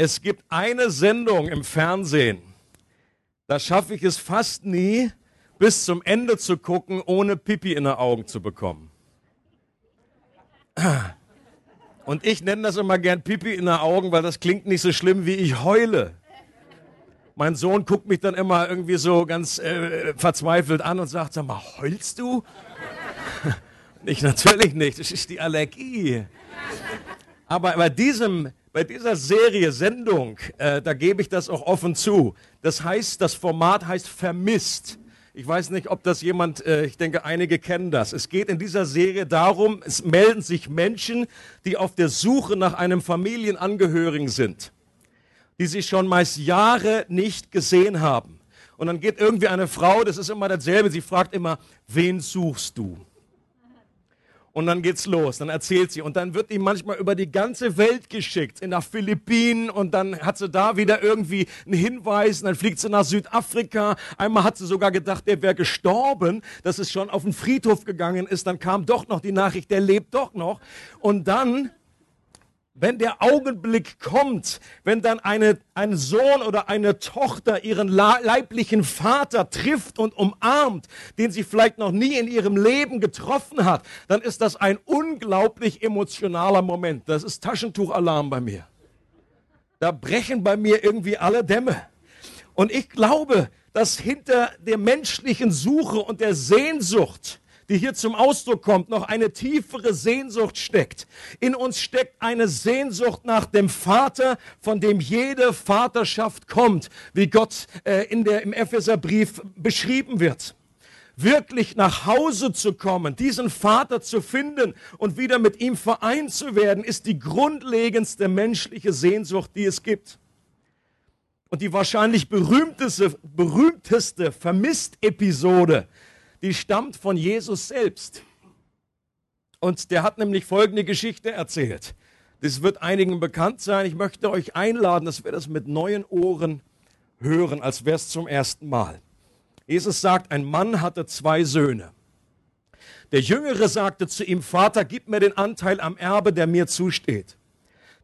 Es gibt eine Sendung im Fernsehen, da schaffe ich es fast nie, bis zum Ende zu gucken, ohne Pipi in den Augen zu bekommen. Und ich nenne das immer gern Pipi in den Augen, weil das klingt nicht so schlimm, wie ich heule. Mein Sohn guckt mich dann immer irgendwie so ganz äh, verzweifelt an und sagt, sag mal, heulst du? ich natürlich nicht, das ist die Allergie. Aber bei diesem bei dieser Serie, Sendung, äh, da gebe ich das auch offen zu. Das heißt, das Format heißt Vermisst. Ich weiß nicht, ob das jemand, äh, ich denke, einige kennen das. Es geht in dieser Serie darum, es melden sich Menschen, die auf der Suche nach einem Familienangehörigen sind, die sie schon meist Jahre nicht gesehen haben. Und dann geht irgendwie eine Frau, das ist immer dasselbe, sie fragt immer, wen suchst du? Und dann geht's los, dann erzählt sie und dann wird die manchmal über die ganze Welt geschickt, in nach Philippinen und dann hat sie da wieder irgendwie einen Hinweis und dann fliegt sie nach Südafrika. Einmal hat sie sogar gedacht, der wäre gestorben, dass es schon auf den Friedhof gegangen ist. Dann kam doch noch die Nachricht, der lebt doch noch. Und dann wenn der Augenblick kommt, wenn dann eine, ein Sohn oder eine Tochter ihren leiblichen Vater trifft und umarmt, den sie vielleicht noch nie in ihrem Leben getroffen hat, dann ist das ein unglaublich emotionaler Moment. Das ist Taschentuchalarm bei mir. Da brechen bei mir irgendwie alle Dämme. Und ich glaube, dass hinter der menschlichen Suche und der Sehnsucht die hier zum Ausdruck kommt, noch eine tiefere Sehnsucht steckt. In uns steckt eine Sehnsucht nach dem Vater, von dem jede Vaterschaft kommt, wie Gott äh, in der, im Epheserbrief beschrieben wird wirklich nach Hause zu kommen, diesen Vater zu finden und wieder mit ihm vereint zu werden, ist die grundlegendste menschliche Sehnsucht, die es gibt. Und die wahrscheinlich berühmteste, berühmteste Vermisst-Episode die stammt von Jesus selbst. Und der hat nämlich folgende Geschichte erzählt. Das wird einigen bekannt sein. Ich möchte euch einladen, dass wir das mit neuen Ohren hören, als wäre es zum ersten Mal. Jesus sagt, ein Mann hatte zwei Söhne. Der Jüngere sagte zu ihm, Vater, gib mir den Anteil am Erbe, der mir zusteht.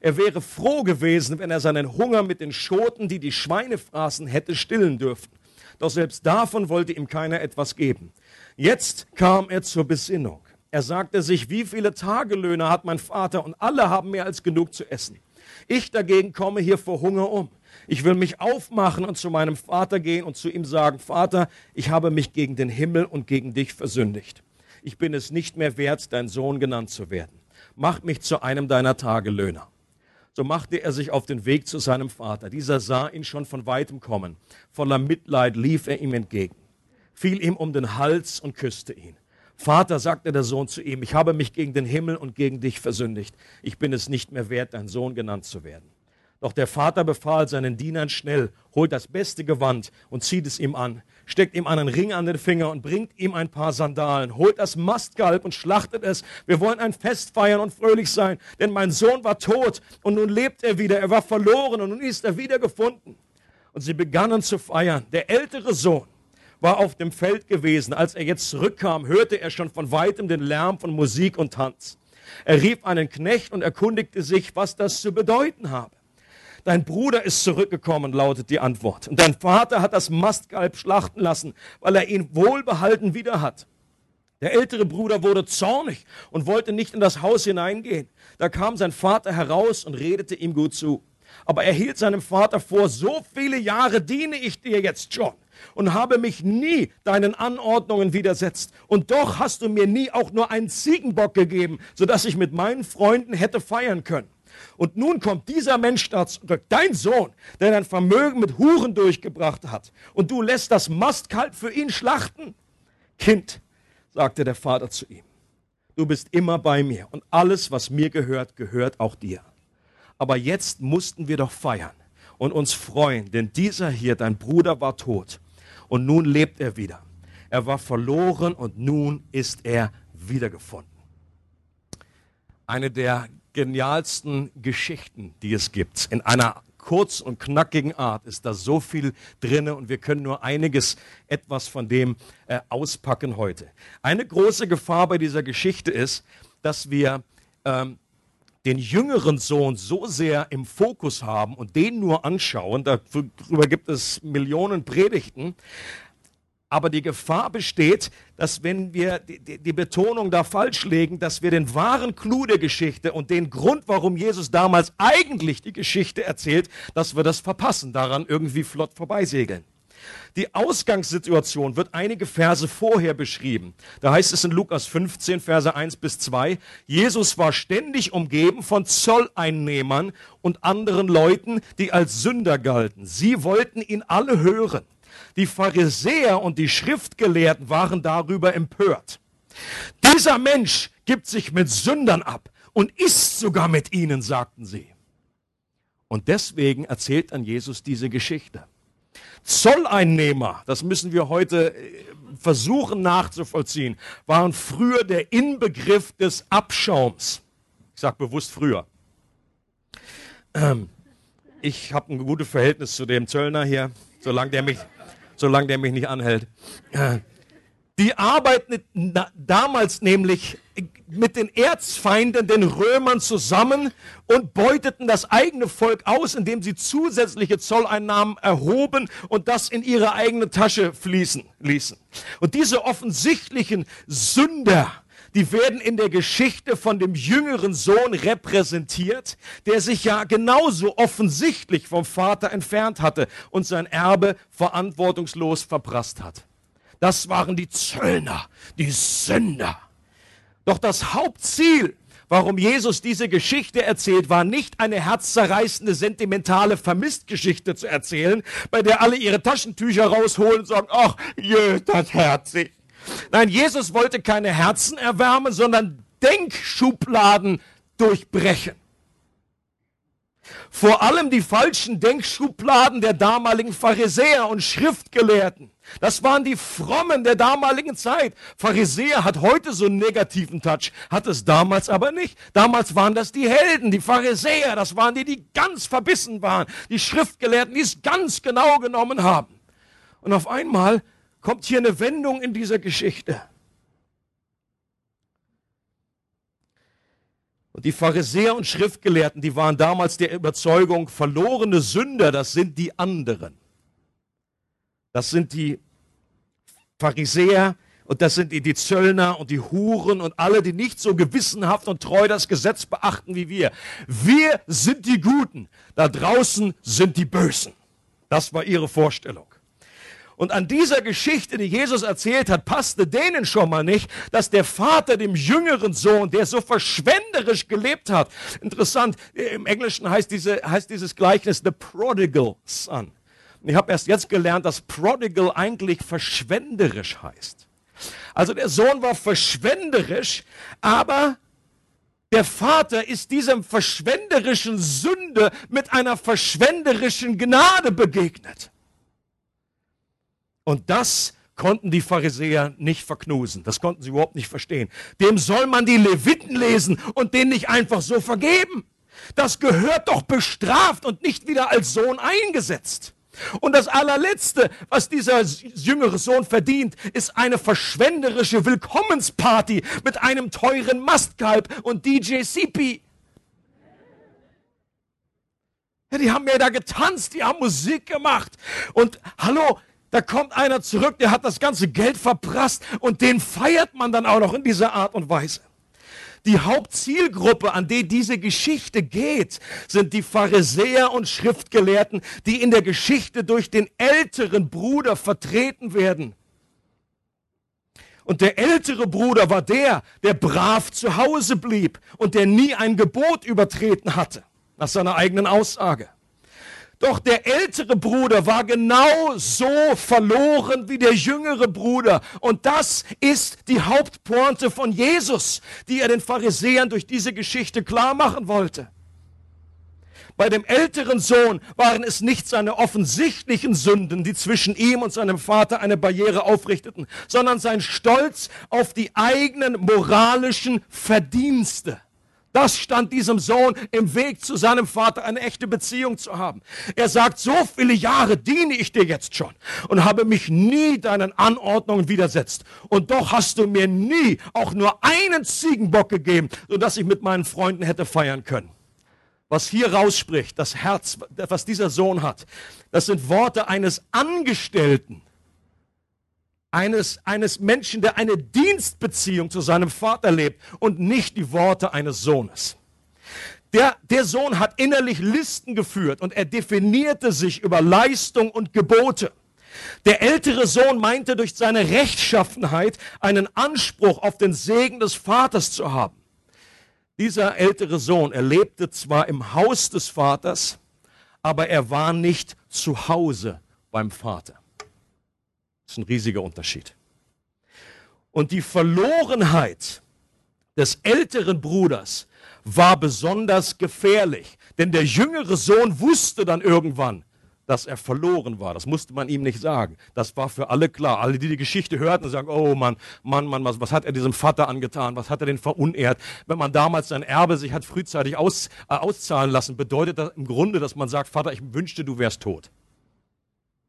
Er wäre froh gewesen, wenn er seinen Hunger mit den Schoten, die die Schweine fraßen, hätte stillen dürfen. Doch selbst davon wollte ihm keiner etwas geben. Jetzt kam er zur Besinnung. Er sagte sich, wie viele Tagelöhner hat mein Vater und alle haben mehr als genug zu essen. Ich dagegen komme hier vor Hunger um. Ich will mich aufmachen und zu meinem Vater gehen und zu ihm sagen, Vater, ich habe mich gegen den Himmel und gegen dich versündigt. Ich bin es nicht mehr wert, dein Sohn genannt zu werden. Mach mich zu einem deiner Tagelöhner. So machte er sich auf den Weg zu seinem Vater. Dieser sah ihn schon von weitem kommen. Voller Mitleid lief er ihm entgegen, fiel ihm um den Hals und küsste ihn. Vater, sagte der Sohn zu ihm, ich habe mich gegen den Himmel und gegen dich versündigt. Ich bin es nicht mehr wert, dein Sohn genannt zu werden. Doch der Vater befahl seinen Dienern schnell, holt das beste Gewand und zieht es ihm an, steckt ihm einen Ring an den Finger und bringt ihm ein paar Sandalen, holt das Mastgalb und schlachtet es. Wir wollen ein Fest feiern und fröhlich sein, denn mein Sohn war tot und nun lebt er wieder. Er war verloren und nun ist er wieder gefunden. Und sie begannen zu feiern. Der ältere Sohn war auf dem Feld gewesen. Als er jetzt zurückkam, hörte er schon von weitem den Lärm von Musik und Tanz. Er rief einen Knecht und erkundigte sich, was das zu bedeuten habe. Dein Bruder ist zurückgekommen, lautet die Antwort. Und dein Vater hat das Mastkalb schlachten lassen, weil er ihn wohlbehalten wieder hat. Der ältere Bruder wurde zornig und wollte nicht in das Haus hineingehen. Da kam sein Vater heraus und redete ihm gut zu. Aber er hielt seinem Vater vor, so viele Jahre diene ich dir jetzt schon und habe mich nie deinen Anordnungen widersetzt. Und doch hast du mir nie auch nur einen Ziegenbock gegeben, sodass ich mit meinen Freunden hätte feiern können. Und nun kommt dieser Mensch da zurück, dein Sohn, der dein Vermögen mit Huren durchgebracht hat. Und du lässt das Mastkalb für ihn schlachten? Kind, sagte der Vater zu ihm, du bist immer bei mir und alles, was mir gehört, gehört auch dir. Aber jetzt mussten wir doch feiern. und uns freuen, denn dieser hier, dein Bruder, war tot und nun lebt er wieder. Er war verloren und nun ist er wiedergefunden. Eine der genialsten Geschichten, die es gibt. In einer kurz und knackigen Art ist da so viel drinne und wir können nur einiges etwas von dem äh, auspacken heute. Eine große Gefahr bei dieser Geschichte ist, dass wir ähm, den jüngeren Sohn so sehr im Fokus haben und den nur anschauen, darüber gibt es Millionen Predigten, aber die Gefahr besteht, dass wenn wir die, die, die, Betonung da falsch legen, dass wir den wahren Clou der Geschichte und den Grund, warum Jesus damals eigentlich die Geschichte erzählt, dass wir das verpassen, daran irgendwie flott vorbeisegeln. Die Ausgangssituation wird einige Verse vorher beschrieben. Da heißt es in Lukas 15, Verse 1 bis 2, Jesus war ständig umgeben von Zolleinnehmern und anderen Leuten, die als Sünder galten. Sie wollten ihn alle hören. Die Pharisäer und die Schriftgelehrten waren darüber empört. Dieser Mensch gibt sich mit Sündern ab und isst sogar mit ihnen, sagten sie. Und deswegen erzählt dann Jesus diese Geschichte. Zolleinnehmer, das müssen wir heute äh, versuchen nachzuvollziehen, waren früher der Inbegriff des Abschaums. Ich sage bewusst früher. Ähm, ich habe ein gutes Verhältnis zu dem Zöllner hier, solange der mich solange der mich nicht anhält. Die arbeiten damals nämlich mit den Erzfeinden, den Römern zusammen und beuteten das eigene Volk aus, indem sie zusätzliche Zolleinnahmen erhoben und das in ihre eigene Tasche fließen ließen. Und diese offensichtlichen Sünder, die werden in der Geschichte von dem jüngeren Sohn repräsentiert, der sich ja genauso offensichtlich vom Vater entfernt hatte und sein Erbe verantwortungslos verprasst hat. Das waren die Zöllner, die Sünder. Doch das Hauptziel, warum Jesus diese Geschichte erzählt, war nicht eine herzzerreißende, sentimentale Vermisstgeschichte zu erzählen, bei der alle ihre Taschentücher rausholen und sagen, ach, je, das herzig. Nein, Jesus wollte keine Herzen erwärmen, sondern Denkschubladen durchbrechen. Vor allem die falschen Denkschubladen der damaligen Pharisäer und Schriftgelehrten. Das waren die Frommen der damaligen Zeit. Pharisäer hat heute so einen negativen Touch, hat es damals aber nicht. Damals waren das die Helden, die Pharisäer, das waren die, die ganz verbissen waren, die Schriftgelehrten, die es ganz genau genommen haben. Und auf einmal kommt hier eine Wendung in dieser Geschichte. Und die Pharisäer und Schriftgelehrten, die waren damals der Überzeugung, verlorene Sünder, das sind die anderen. Das sind die Pharisäer und das sind die, Zöllner und die Huren und alle, die nicht so gewissenhaft und treu das Gesetz beachten wie wir. Wir sind die Guten, da draußen sind die Bösen. Das war ihre Vorstellung. Und an dieser Geschichte, die Jesus erzählt hat, passte denen schon mal nicht, dass der Vater dem jüngeren Sohn, der so verschwenderisch gelebt hat, interessant, im Englischen heißt, diese, heißt dieses Gleichnis the prodigal son. ich habe erst jetzt gelernt, dass prodigal eigentlich verschwenderisch heißt. Also der Sohn war verschwenderisch, aber der Vater ist diesem verschwenderischen Sünde mit einer verschwenderischen Gnade begegnet. Und das konnten die Pharisäer nicht verknusen. Das konnten sie überhaupt nicht verstehen. Dem soll man die Leviten lesen und den nicht einfach so vergeben. Das gehört doch bestraft und nicht wieder als Sohn eingesetzt. Und das allerletzte, was dieser jüngere Sohn verdient, ist eine verschwenderische Willkommensparty mit einem teuren Mastkalb und DJ CP. Ja, die haben ja da getanzt, die haben Musik gemacht. Und hallo, da kommt einer zurück, der hat das ganze Geld verprasst und den feiert man dann auch noch in dieser Art und Weise. Die Hauptzielgruppe, an die diese Geschichte geht, sind die Pharisäer und Schriftgelehrten, die in der Geschichte durch den älteren Bruder vertreten werden. Und der ältere Bruder war der, der brav zu Hause blieb und der nie ein Gebot übertreten hatte, nach seiner eigenen Aussage. Doch der ältere Bruder war genau so verloren wie der jüngere Bruder. Und das ist die Hauptpointe von Jesus, die er den Pharisäern durch diese Geschichte klar machen wollte. Bei dem älteren Sohn waren es nicht seine offensichtlichen Sünden, die zwischen ihm und seinem Vater eine Barriere aufrichteten, sondern sein Stolz auf die eigenen moralischen Verdienste. Das stand diesem Sohn im Weg zu seinem Vater, eine echte Beziehung zu haben. Er sagt, so viele Jahre diene ich dir jetzt schon und habe mich nie deinen Anordnungen widersetzt. Und doch hast du mir nie auch nur einen Ziegenbock gegeben, sodass ich mit meinen Freunden hätte feiern können. Was hier rausspricht, das Herz, was dieser Sohn hat, das sind Worte eines Angestellten, eines, eines Menschen, der eine Dienstbeziehung zu seinem Vater lebt und nicht die Worte eines Sohnes. Der, der Sohn hat innerlich Listen geführt und er definierte sich über Leistung und Gebote. Der ältere Sohn meinte durch seine Rechtschaffenheit einen Anspruch auf den Segen des Vaters zu haben. Dieser ältere Sohn, er lebte zwar im Haus des Vaters, aber er war nicht zu Hause beim Vater. Das ist ein riesiger Unterschied. Und die Verlorenheit des älteren Bruders war besonders gefährlich, denn der jüngere Sohn wusste dann irgendwann, dass er verloren war. Das musste man ihm nicht sagen. Das war für alle klar. Alle, die die Geschichte hörten, sagen, oh Mann, Mann, Mann, was, was hat er diesem Vater angetan? Was hat er denn verunehrt? Wenn man damals sein Erbe sich hat frühzeitig aus, äh, auszahlen lassen, bedeutet das im Grunde, dass man sagt, Vater, ich wünschte, du wärst tot.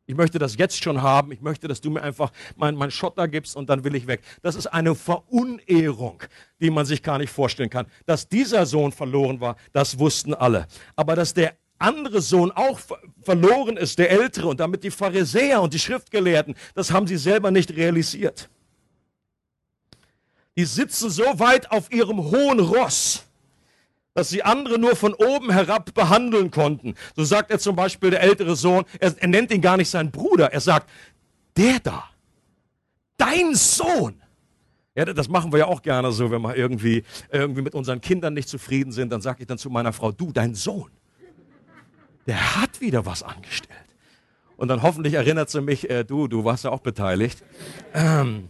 Ich möchte das jetzt schon haben. Ich möchte, dass du mir einfach meinen mein Schotter gibst und dann will ich weg. Das ist eine Verunehrung, die man sich gar nicht vorstellen kann. Dass dieser Sohn verloren war, das wussten alle. Aber dass der andere Sohn auch verloren ist, der ältere, und damit die Pharisäer und die Schriftgelehrten, das haben sie selber nicht realisiert. Die sitzen so weit auf ihrem hohen Ross, dass sie andere nur von oben herab behandeln konnten. So sagt er zum Beispiel der ältere Sohn, er, er nennt ihn gar nicht seinen Bruder, er sagt, der da, dein Sohn. Ja, das machen wir ja auch gerne so, wenn wir irgendwie, irgendwie mit unseren Kindern nicht zufrieden sind, dann sage ich dann zu meiner Frau, du, dein Sohn, der hat wieder was angestellt. Und dann hoffentlich erinnert sie mich, äh, du, du warst ja auch beteiligt. Ähm,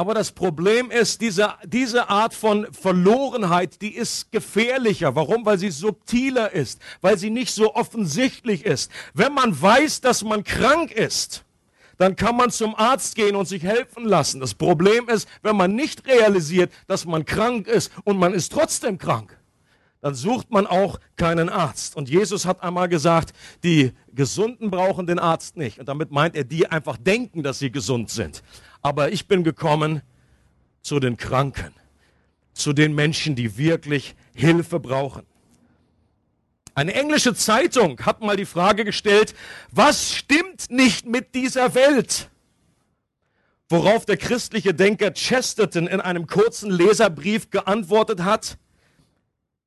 aber das Problem ist, diese, diese Art von Verlorenheit, die ist gefährlicher. Warum? Weil sie subtiler ist, weil sie nicht so offensichtlich ist. Wenn man weiß, dass man krank ist, dann kann man zum Arzt gehen und sich helfen lassen. Das Problem ist, wenn man nicht realisiert, dass man krank ist und man ist trotzdem krank, dann sucht man auch keinen Arzt. Und Jesus hat einmal gesagt, die Gesunden brauchen den Arzt nicht. Und damit meint er, die einfach denken, dass sie gesund sind aber ich bin gekommen zu den Kranken, zu den Menschen, die wirklich Hilfe brauchen. Eine englische Zeitung hat mal die Frage gestellt, was stimmt nicht mit dieser Welt? Worauf der christliche Denker Chesterton in einem kurzen Leserbrief geantwortet hat,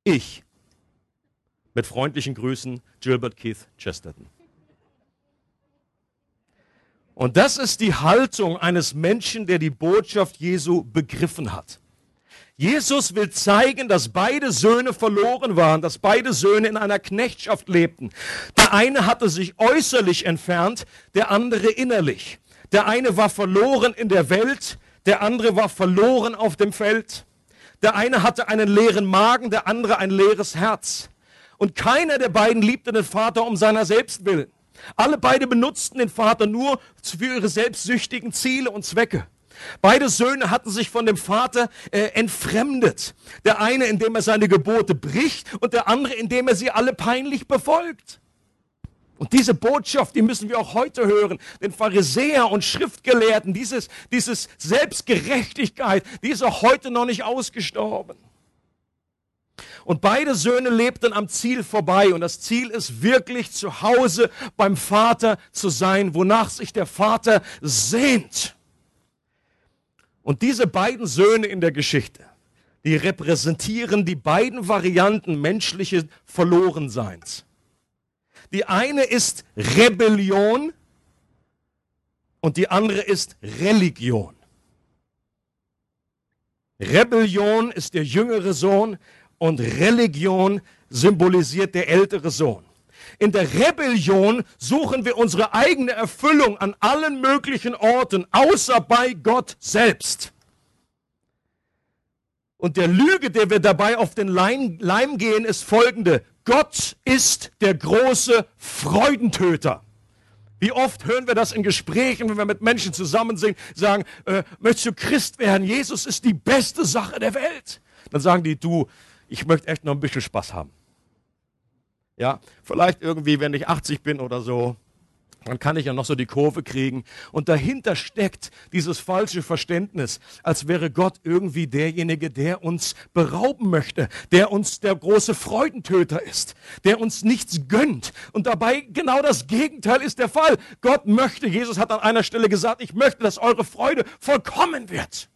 ich. Mit freundlichen Grüßen, Gilbert Keith Chesterton. Und das ist die Haltung eines Menschen, der die Botschaft Jesu begriffen hat. Jesus will zeigen, dass beide Söhne verloren waren, dass beide Söhne in einer Knechtschaft lebten. Der eine hatte sich äußerlich entfernt, der andere innerlich. Der eine war verloren in der Welt, der andere war verloren auf dem Feld. Der eine hatte einen leeren Magen, der andere ein leeres Herz. Und keiner der beiden liebte den Vater um seiner selbst willen. Alle beide benutzten den Vater nur für ihre selbstsüchtigen Ziele und Zwecke. Beide Söhne hatten sich von dem Vater äh, entfremdet. Der eine, indem er seine Gebote bricht und der andere, indem er sie alle peinlich befolgt. Und diese Botschaft, die müssen wir auch heute hören. Den Pharisäer und Schriftgelehrten, dieses, dieses Selbstgerechtigkeit, die ist auch heute noch nicht ausgestorben. Und beide Söhne lebten am Ziel vorbei. Und das Ziel ist wirklich zu Hause beim Vater zu sein, wonach sich der Vater sehnt. Und diese beiden Söhne in der Geschichte, die repräsentieren die beiden Varianten menschlichen Verlorenseins. Die eine ist Rebellion und die andere ist Religion. Rebellion ist der jüngere Sohn, und Religion symbolisiert der ältere Sohn. In der Rebellion suchen wir unsere eigene Erfüllung an allen möglichen Orten, außer bei Gott selbst. Und der Lüge, der wir dabei auf den Leim, gehen, ist folgende. Gott ist der große Freudentöter. Wie oft hören wir das in Gesprächen, wenn wir mit Menschen zusammen sind, sagen, äh, möchtest du Christ werden? Jesus ist die beste Sache der Welt. Dann sagen die, du, ich möchte echt noch ein bisschen Spaß haben. Ja, vielleicht irgendwie, wenn ich 80 bin oder so, dann kann ich ja noch so die Kurve kriegen. Und dahinter steckt dieses falsche Verständnis, als wäre Gott irgendwie derjenige, der uns berauben möchte, der uns der große Freudentöter ist, der uns nichts gönnt. Und dabei genau das Gegenteil ist der Fall. Gott möchte, Jesus hat an einer Stelle gesagt, ich möchte, dass eure Freude vollkommen wird.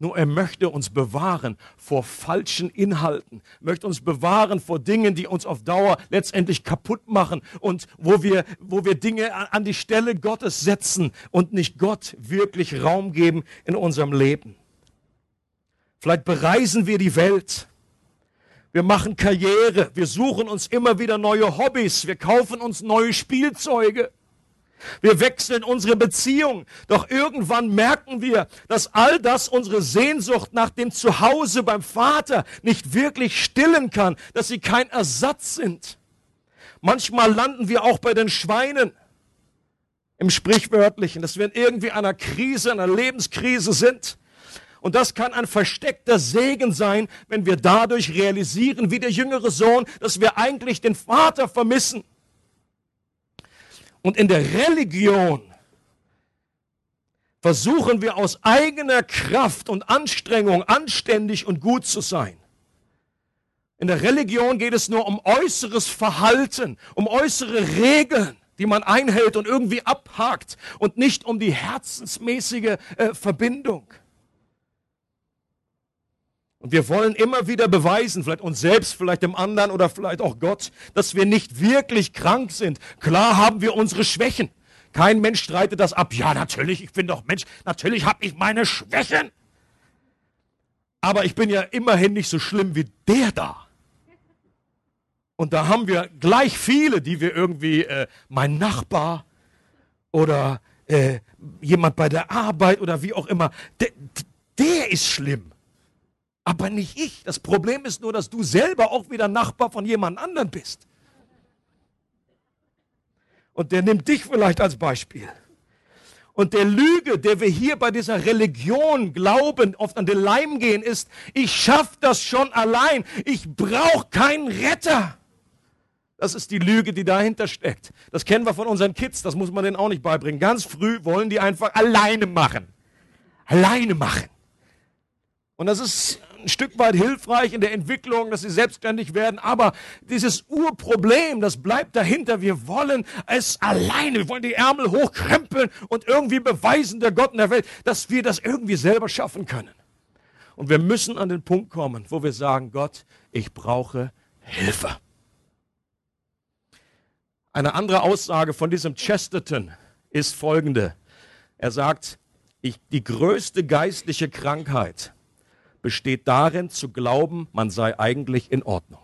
Nur er möchte uns bewahren vor falschen Inhalten, möchte uns bewahren vor Dingen, die uns auf Dauer letztendlich kaputt machen und wo wir, wo wir Dinge an die Stelle Gottes setzen und nicht Gott wirklich Raum geben in unserem Leben. Vielleicht bereisen wir die Welt. Wir machen Karriere. Wir suchen uns immer wieder neue Hobbys. Wir kaufen uns neue Spielzeuge. Wir wechseln unsere Beziehung. Doch irgendwann merken wir, dass all das unsere Sehnsucht nach dem Zuhause beim Vater nicht wirklich stillen kann, dass sie kein Ersatz sind. Manchmal landen wir auch bei den Schweinen im Sprichwörtlichen, dass wir in irgendwie einer Krise, einer Lebenskrise sind. Und das kann ein versteckter Segen sein, wenn wir dadurch realisieren, wie der jüngere Sohn, dass wir eigentlich den Vater vermissen. Und in der Religion versuchen wir aus eigener Kraft und Anstrengung anständig und gut zu sein. In der Religion geht es nur um äußeres Verhalten, um äußere Regeln, die man einhält und irgendwie abhakt und nicht um die herzensmäßige äh, Verbindung. Und wir wollen immer wieder beweisen, vielleicht uns selbst, vielleicht dem anderen oder vielleicht auch Gott, dass wir nicht wirklich krank sind. Klar haben wir unsere Schwächen. Kein Mensch streitet das ab. Ja, natürlich, ich bin doch Mensch, natürlich habe ich meine Schwächen. Aber ich bin ja immerhin nicht so schlimm wie der da. Und da haben wir gleich viele, die wir irgendwie, äh, mein Nachbar oder äh, jemand bei der Arbeit oder wie auch immer, der, der ist schlimm aber nicht ich. Das Problem ist nur, dass du selber auch wieder Nachbar von jemand anderem bist. Und der nimmt dich vielleicht als Beispiel. Und der Lüge, der wir hier bei dieser Religion glauben, oft an den Leim gehen, ist, ich schaffe das schon allein. Ich brauche keinen Retter. Das ist die Lüge, die dahinter steckt. Das kennen wir von unseren Kids, das muss man denen auch nicht beibringen. Ganz früh wollen die einfach alleine machen. Alleine machen. Und das ist ein Stück weit hilfreich in der Entwicklung, dass sie selbstständig werden. Aber dieses Urproblem, das bleibt dahinter. Wir wollen es alleine. Wir wollen die Ärmel hochkrempeln und irgendwie beweisen der Gott in der Welt, dass wir das irgendwie selber schaffen können. Und wir müssen an den Punkt kommen, wo wir sagen, Gott, ich brauche Hilfe. Eine andere Aussage von diesem Chesterton ist folgende. Er sagt, ich, die größte geistliche Krankheit besteht darin zu glauben, man sei eigentlich in Ordnung.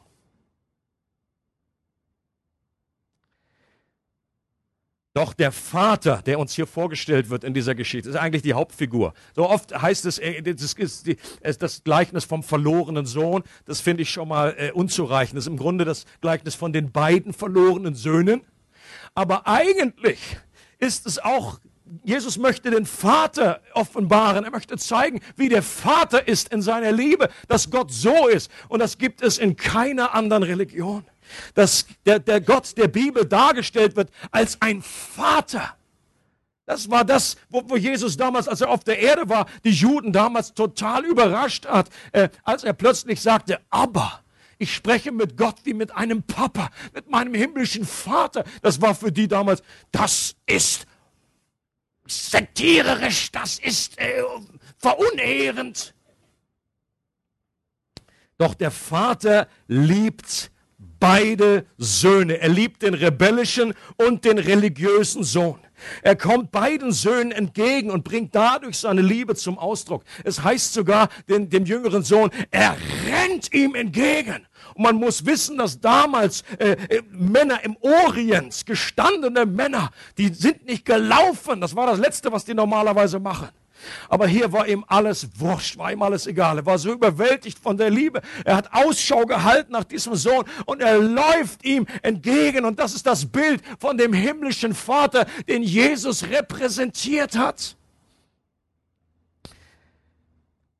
Doch der Vater, der uns hier vorgestellt wird in dieser Geschichte, ist eigentlich die Hauptfigur. So oft heißt es, äh, das ist das Gleichnis vom verlorenen Sohn. Das finde ich schon mal äh, unzureichend. Das ist im Grunde das Gleichnis von den beiden verlorenen Söhnen. Aber eigentlich ist es auch Jesus möchte den Vater offenbaren. Er möchte zeigen, wie der Vater ist in seiner Liebe, dass Gott so ist. Und das gibt es in keiner anderen Religion. Dass der, der Gott der Bibel dargestellt wird als ein Vater. Das war das, wo, wo, Jesus damals, als er auf der Erde war, die Juden damals total überrascht hat, äh, als er plötzlich sagte, aber ich spreche mit Gott wie mit einem Papa, mit meinem himmlischen Vater. Das war für die damals, das ist satirisch, das ist äh, verunehrend. Doch der Vater liebt beide Söhne. Er liebt den rebellischen und den religiösen Sohn. Er kommt beiden Söhnen entgegen und bringt dadurch seine Liebe zum Ausdruck. Es heißt sogar den, dem jüngeren Sohn, er rennt ihm entgegen und man muss wissen, dass damals äh, äh, Männer im Orient, gestandene Männer, die sind nicht gelaufen. Das war das Letzte, was die normalerweise machen. Aber hier war ihm alles wurscht, war ihm alles egal. Er war so überwältigt von der Liebe. Er hat Ausschau gehalten nach diesem Sohn und er läuft ihm entgegen. Und das ist das Bild von dem himmlischen Vater, den Jesus repräsentiert hat.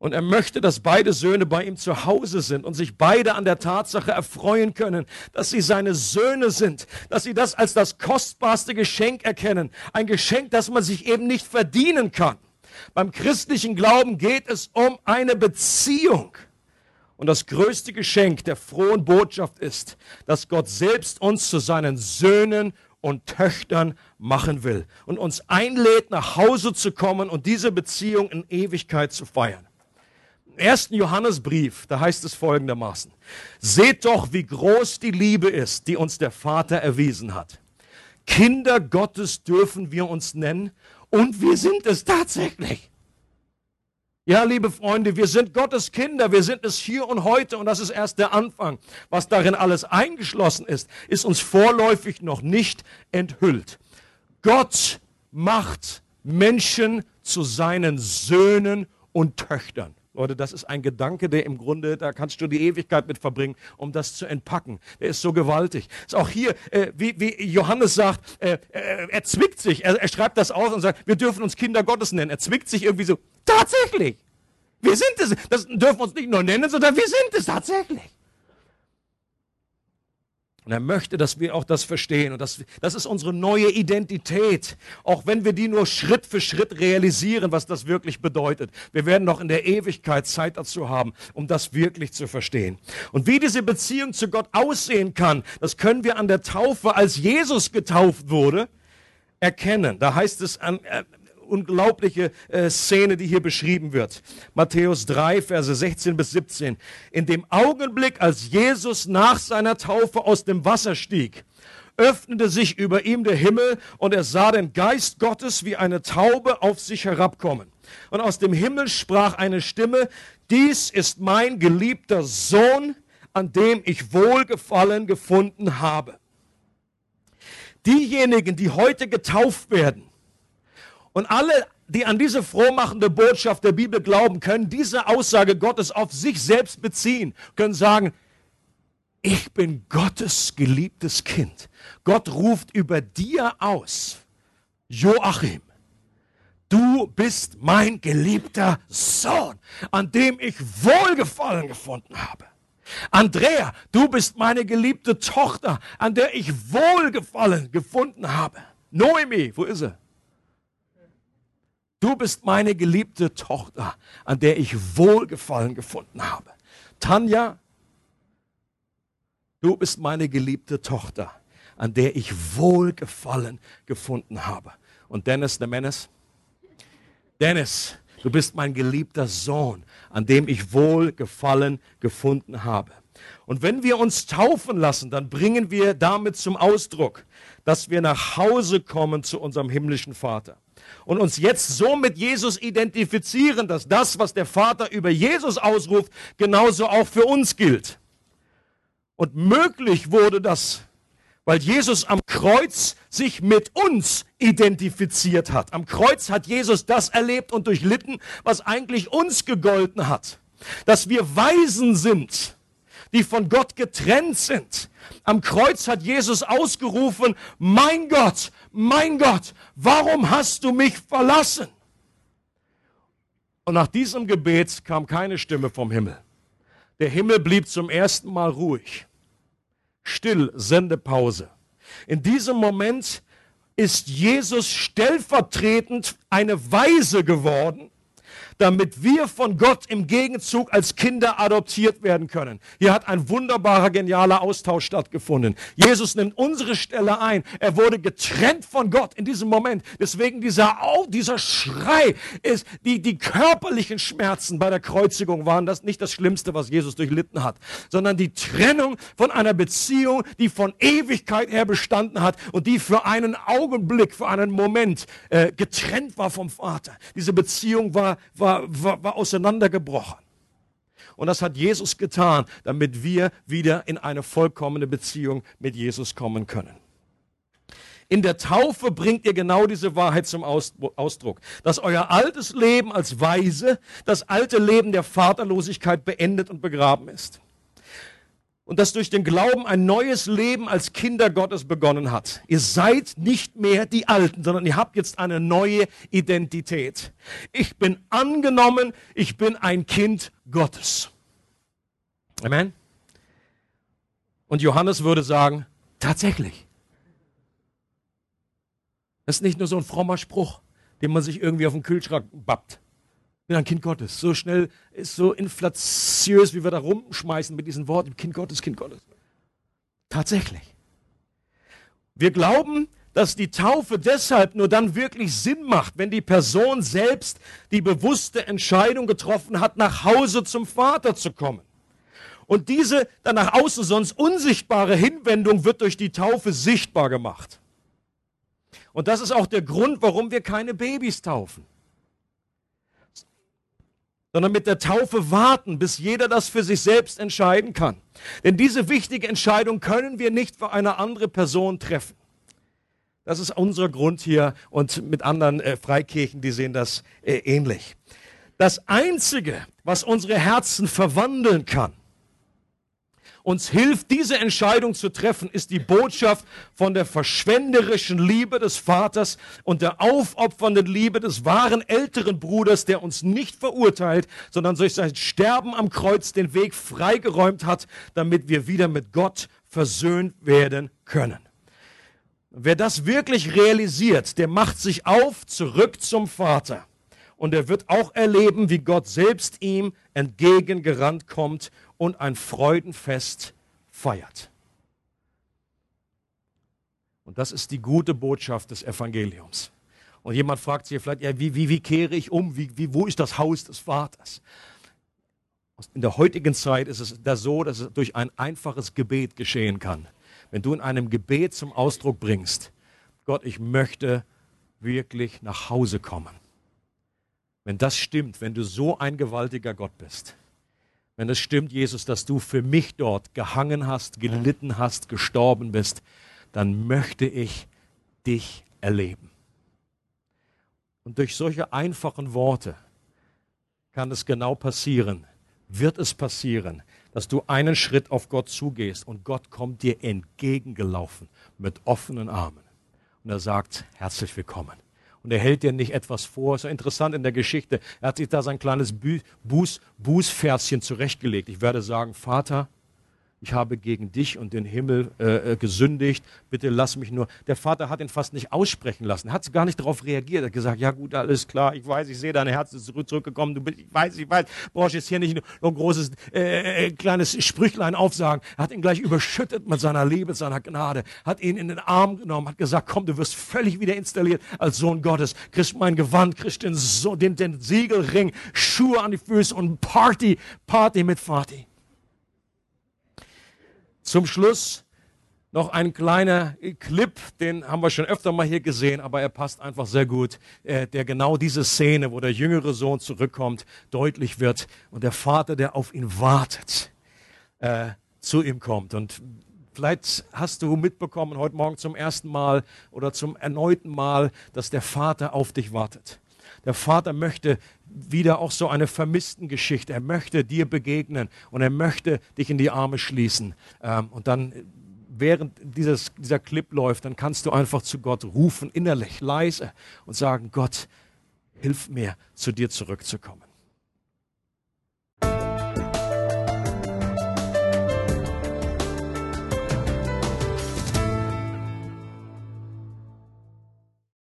Und er möchte, dass beide Söhne bei ihm zu Hause sind und sich beide an der Tatsache erfreuen können, dass sie seine Söhne sind, dass sie das als das kostbarste Geschenk erkennen. Ein Geschenk, das man sich eben nicht verdienen kann. Beim christlichen Glauben geht es um eine Beziehung. Und das größte Geschenk der frohen Botschaft ist, dass Gott selbst uns zu seinen Söhnen und Töchtern machen will und uns einlädt, nach Hause zu kommen und diese Beziehung in Ewigkeit zu feiern ersten Johannesbrief, da heißt es folgendermaßen, seht doch, wie groß die Liebe ist, die uns der Vater erwiesen hat. Kinder Gottes dürfen wir uns nennen und wir sind es tatsächlich. Ja, liebe Freunde, wir sind Gottes Kinder, wir sind es hier und heute und das ist erst der Anfang. Was darin alles eingeschlossen ist, ist uns vorläufig noch nicht enthüllt. Gott macht Menschen zu seinen Söhnen und Töchtern. Leute, das ist ein Gedanke, der im Grunde, da kannst du die Ewigkeit mit verbringen, um das zu entpacken. Der ist so gewaltig. Ist auch hier, äh, wie, wie Johannes sagt, äh, äh, er zwickt sich, er, er schreibt das aus und sagt, wir dürfen uns Kinder Gottes nennen. Er zwickt sich irgendwie so, tatsächlich. Wir sind es. Das dürfen wir uns nicht nur nennen, sondern wir sind es tatsächlich. Und er möchte, dass wir auch das verstehen. Und das, das ist unsere neue Identität. Auch wenn wir die nur Schritt für Schritt realisieren, was das wirklich bedeutet. Wir werden noch in der Ewigkeit Zeit dazu haben, um das wirklich zu verstehen. Und wie diese Beziehung zu Gott aussehen kann, das können wir an der Taufe, als Jesus getauft wurde, erkennen. Da heißt es an, äh, unglaubliche äh, Szene, die hier beschrieben wird. Matthäus 3, Verse 16 bis 17. In dem Augenblick, als Jesus nach seiner Taufe aus dem Wasser stieg, öffnete sich über ihm der Himmel und er sah den Geist Gottes wie eine Taube auf sich herabkommen. Und aus dem Himmel sprach eine Stimme, dies ist mein geliebter Sohn, an dem ich Wohlgefallen gefunden habe. Diejenigen, die heute getauft werden, und alle, die an diese frohmachende Botschaft der Bibel glauben, können diese Aussage Gottes auf sich selbst beziehen, können sagen, ich bin Gottes geliebtes Kind. Gott ruft über dir aus, Joachim, du bist mein geliebter Sohn, an dem ich Wohlgefallen gefunden habe. Andrea, du bist meine geliebte Tochter, an der ich Wohlgefallen gefunden habe. Noemi, wo ist er? Du bist meine geliebte Tochter, an der ich Wohlgefallen gefunden habe. Tanja, du bist meine geliebte Tochter, an der ich Wohlgefallen gefunden habe. Und Dennis, der Menace, Dennis, du bist mein geliebter Sohn, an dem ich Wohlgefallen gefunden habe. Und wenn wir uns taufen lassen, dann bringen wir damit zum Ausdruck, dass wir nach Hause kommen zu unserem himmlischen Vater und uns jetzt so mit Jesus identifizieren, dass das, was der Vater über Jesus ausruft, genauso auch für uns gilt. Und möglich wurde das, weil Jesus am Kreuz sich mit uns identifiziert hat. Am Kreuz hat Jesus das erlebt und durchlitten, was eigentlich uns gegolten hat. Dass wir Weisen sind, die von Gott getrennt sind. Am Kreuz hat Jesus ausgerufen, mein Gott, mein Gott, warum hast du mich verlassen? Und nach diesem Gebet kam keine Stimme vom Himmel. Der Himmel blieb zum ersten Mal ruhig. Still, Sendepause. In diesem Moment ist Jesus stellvertretend eine Weise geworden, damit wir von Gott im Gegenzug als Kinder adoptiert werden können. Hier hat ein wunderbarer, genialer Austausch stattgefunden. Jesus nimmt unsere Stelle ein. Er wurde getrennt von Gott in diesem Moment. Deswegen dieser, oh, dieser Schrei ist, die, die körperlichen Schmerzen bei der Kreuzigung waren das nicht das Schlimmste, was Jesus durchlitten hat, sondern die Trennung von einer Beziehung, die von Ewigkeit her bestanden hat und die für einen Augenblick, für einen Moment äh, getrennt war vom Vater. Diese Beziehung war, war war, war, war auseinandergebrochen. Und das hat Jesus getan, damit wir wieder in eine vollkommene Beziehung mit Jesus kommen können. In der Taufe bringt ihr genau diese Wahrheit zum Ausdruck, dass euer altes Leben als Weise, das alte Leben der Vaterlosigkeit beendet und begraben ist. Und dass durch den Glauben ein neues Leben als Kinder Gottes begonnen hat. Ihr seid nicht mehr die Alten, sondern ihr habt jetzt eine neue Identität. Ich bin angenommen, ich bin ein Kind Gottes. Amen. Und Johannes würde sagen, tatsächlich. Das ist nicht nur so ein frommer Spruch, den man sich irgendwie auf den Kühlschrank bappt. Bin ein Kind Gottes. So schnell ist so inflatiös, wie wir da rumschmeißen mit diesen Worten. Kind Gottes, Kind Gottes. Tatsächlich. Wir glauben, dass die Taufe deshalb nur dann wirklich Sinn macht, wenn die Person selbst die bewusste Entscheidung getroffen hat, nach Hause zum Vater zu kommen. Und diese dann nach außen sonst unsichtbare Hinwendung wird durch die Taufe sichtbar gemacht. Und das ist auch der Grund, warum wir keine Babys taufen. Sondern mit der Taufe warten, bis jeder das für sich selbst entscheiden kann. Denn diese wichtige Entscheidung können wir nicht für eine andere Person treffen. Das ist unser Grund hier und mit anderen äh, Freikirchen, die sehen das äh, ähnlich. Das Einzige, was unsere Herzen verwandeln kann, uns hilft, diese Entscheidung zu treffen, ist die Botschaft von der verschwenderischen Liebe des Vaters und der aufopfernden Liebe des wahren älteren Bruders, der uns nicht verurteilt, sondern durch sein Sterben am Kreuz den Weg freigeräumt hat, damit wir wieder mit Gott versöhnt werden können. Wer das wirklich realisiert, der macht sich auf zurück zum Vater. Und er wird auch erleben, wie Gott selbst ihm entgegengerannt kommt und ein Freudenfest feiert. Und das ist die gute Botschaft des Evangeliums. Und jemand fragt sich vielleicht, ja, wie, wie, wie kehre ich um? Wie, wie, wo ist das Haus des Vaters? In der heutigen Zeit ist es da so, dass es durch ein einfaches Gebet geschehen kann. Wenn du in einem Gebet zum Ausdruck bringst, Gott, ich möchte wirklich nach Hause kommen. Wenn das stimmt, wenn du so ein gewaltiger Gott bist, wenn es stimmt, Jesus, dass du für mich dort gehangen hast, gelitten hast, gestorben bist, dann möchte ich dich erleben. Und durch solche einfachen Worte kann es genau passieren, wird es passieren, dass du einen Schritt auf Gott zugehst und Gott kommt dir entgegengelaufen mit offenen Armen. Und er sagt, herzlich willkommen und er hält dir nicht etwas vor. So interessant in der Geschichte. Er hat sich da sein kleines Buß, Bußverschen zurechtgelegt. Ich werde sagen, Vater, ich habe gegen dich und den Himmel äh, äh, gesündigt, bitte lass mich nur. Der Vater hat ihn fast nicht aussprechen lassen, hat gar nicht darauf reagiert, er hat gesagt, ja gut, alles klar, ich weiß, ich sehe, dein Herz ist zurückgekommen, du bist, ich weiß, ich weiß, brauchst jetzt hier nicht nur ein großes, äh, äh, kleines Sprüchlein aufsagen. Er hat ihn gleich überschüttet mit seiner Liebe, seiner Gnade, hat ihn in den Arm genommen, hat gesagt, komm, du wirst völlig wieder installiert als Sohn Gottes, kriegst mein Gewand, kriegst den, den, den Siegelring, Schuhe an die Füße und Party, Party mit Vati. Zum Schluss noch ein kleiner Clip, den haben wir schon öfter mal hier gesehen, aber er passt einfach sehr gut, äh, der genau diese Szene, wo der jüngere Sohn zurückkommt, deutlich wird und der Vater, der auf ihn wartet, äh, zu ihm kommt. Und vielleicht hast du mitbekommen heute Morgen zum ersten Mal oder zum erneuten Mal, dass der Vater auf dich wartet. Der Vater möchte wieder auch so eine vermissten Geschichte. Er möchte dir begegnen und er möchte dich in die Arme schließen. Ähm, und dann, während dieses, dieser Clip läuft, dann kannst du einfach zu Gott rufen, innerlich, leise und sagen, Gott, hilf mir, zu dir zurückzukommen.